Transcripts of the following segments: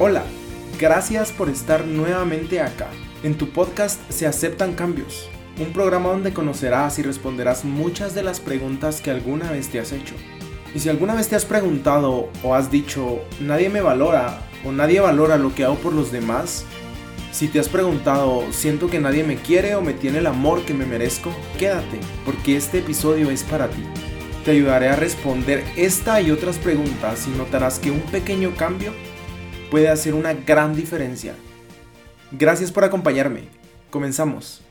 Hola, gracias por estar nuevamente acá. En tu podcast Se aceptan cambios, un programa donde conocerás y responderás muchas de las preguntas que alguna vez te has hecho. Y si alguna vez te has preguntado o has dicho, nadie me valora o nadie valora lo que hago por los demás, si te has preguntado, siento que nadie me quiere o me tiene el amor que me merezco, quédate, porque este episodio es para ti. Te ayudaré a responder esta y otras preguntas y notarás que un pequeño cambio puede hacer una gran diferencia. Gracias por acompañarme. Comenzamos.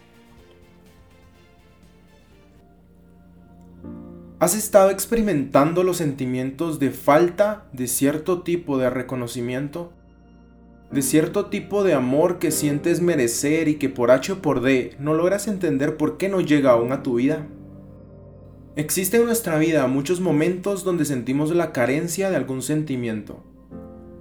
¿Has estado experimentando los sentimientos de falta de cierto tipo de reconocimiento? De cierto tipo de amor que sientes merecer y que por H o por D no logras entender por qué no llega aún a tu vida? Existen en nuestra vida muchos momentos donde sentimos la carencia de algún sentimiento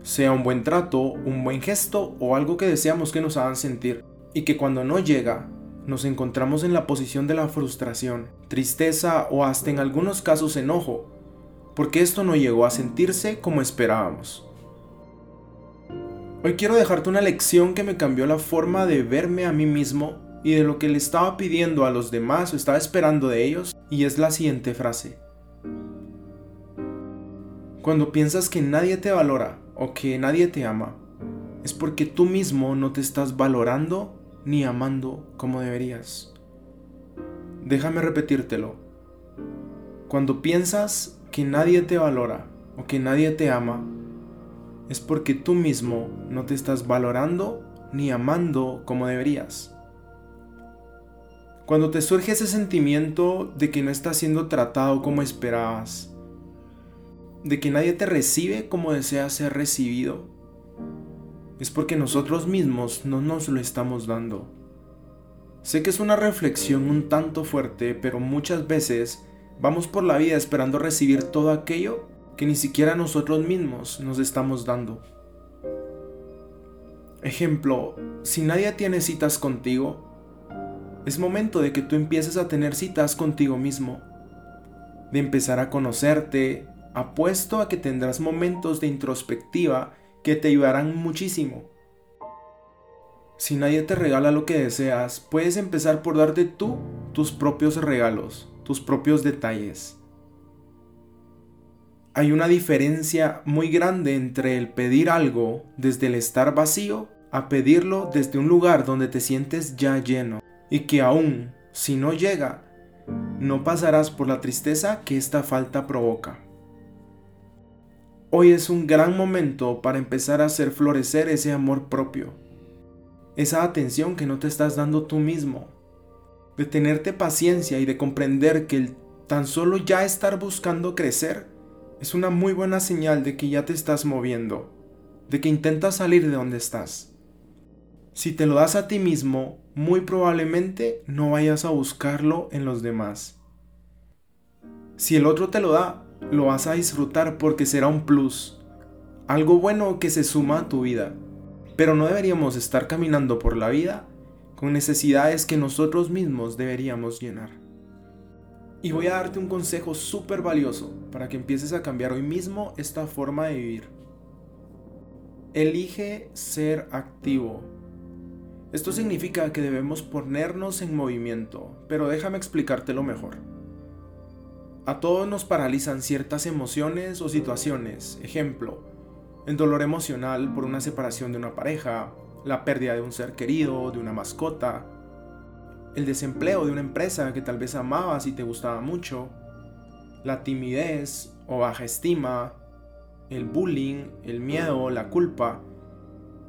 sea un buen trato, un buen gesto o algo que deseamos que nos hagan sentir, y que cuando no llega, nos encontramos en la posición de la frustración, tristeza o hasta en algunos casos enojo, porque esto no llegó a sentirse como esperábamos. Hoy quiero dejarte una lección que me cambió la forma de verme a mí mismo y de lo que le estaba pidiendo a los demás o estaba esperando de ellos, y es la siguiente frase. Cuando piensas que nadie te valora o que nadie te ama, es porque tú mismo no te estás valorando ni amando como deberías. Déjame repetírtelo. Cuando piensas que nadie te valora o que nadie te ama, es porque tú mismo no te estás valorando ni amando como deberías. Cuando te surge ese sentimiento de que no estás siendo tratado como esperabas, de que nadie te recibe como deseas ser recibido, es porque nosotros mismos no nos lo estamos dando. Sé que es una reflexión un tanto fuerte, pero muchas veces vamos por la vida esperando recibir todo aquello que ni siquiera nosotros mismos nos estamos dando. Ejemplo, si nadie tiene citas contigo, es momento de que tú empieces a tener citas contigo mismo, de empezar a conocerte, apuesto a que tendrás momentos de introspectiva que te ayudarán muchísimo. Si nadie te regala lo que deseas, puedes empezar por darte tú tus propios regalos, tus propios detalles. Hay una diferencia muy grande entre el pedir algo desde el estar vacío a pedirlo desde un lugar donde te sientes ya lleno y que aún si no llega, no pasarás por la tristeza que esta falta provoca. Hoy es un gran momento para empezar a hacer florecer ese amor propio, esa atención que no te estás dando tú mismo, de tenerte paciencia y de comprender que el tan solo ya estar buscando crecer es una muy buena señal de que ya te estás moviendo, de que intentas salir de donde estás. Si te lo das a ti mismo, muy probablemente no vayas a buscarlo en los demás. Si el otro te lo da, lo vas a disfrutar porque será un plus, algo bueno que se suma a tu vida. Pero no deberíamos estar caminando por la vida con necesidades que nosotros mismos deberíamos llenar. Y voy a darte un consejo súper valioso para que empieces a cambiar hoy mismo esta forma de vivir. Elige ser activo. Esto significa que debemos ponernos en movimiento, pero déjame explicártelo mejor. A todos nos paralizan ciertas emociones o situaciones. Ejemplo, el dolor emocional por una separación de una pareja, la pérdida de un ser querido, de una mascota, el desempleo de una empresa que tal vez amabas y te gustaba mucho, la timidez o baja estima, el bullying, el miedo, la culpa.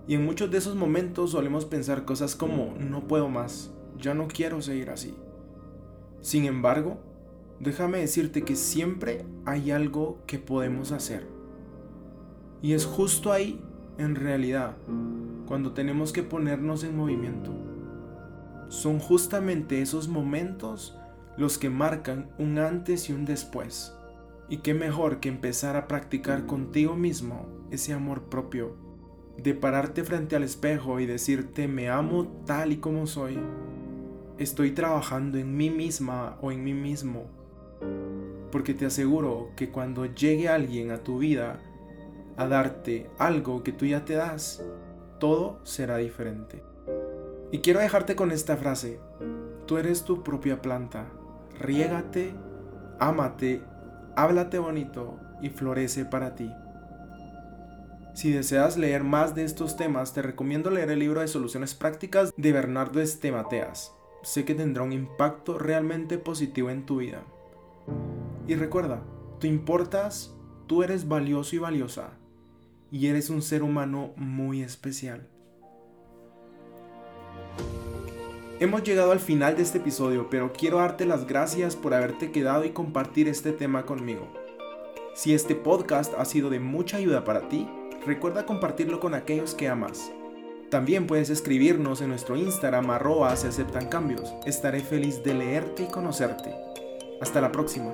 Y en muchos de esos momentos solemos pensar cosas como no puedo más, ya no quiero seguir así. Sin embargo, déjame decirte que siempre hay algo que podemos hacer. Y es justo ahí, en realidad, cuando tenemos que ponernos en movimiento. Son justamente esos momentos los que marcan un antes y un después. Y qué mejor que empezar a practicar contigo mismo ese amor propio. De pararte frente al espejo y decirte me amo tal y como soy. Estoy trabajando en mí misma o en mí mismo porque te aseguro que cuando llegue alguien a tu vida, a darte algo que tú ya te das, todo será diferente. Y quiero dejarte con esta frase. Tú eres tu propia planta. Riégate, ámate, háblate bonito y florece para ti. Si deseas leer más de estos temas, te recomiendo leer el libro de Soluciones Prácticas de Bernardo Estemateas. Sé que tendrá un impacto realmente positivo en tu vida. Y recuerda, tú importas, tú eres valioso y valiosa, y eres un ser humano muy especial. Hemos llegado al final de este episodio, pero quiero darte las gracias por haberte quedado y compartir este tema conmigo. Si este podcast ha sido de mucha ayuda para ti, recuerda compartirlo con aquellos que amas. También puedes escribirnos en nuestro Instagram arroba se aceptan cambios. Estaré feliz de leerte y conocerte. Hasta la próxima.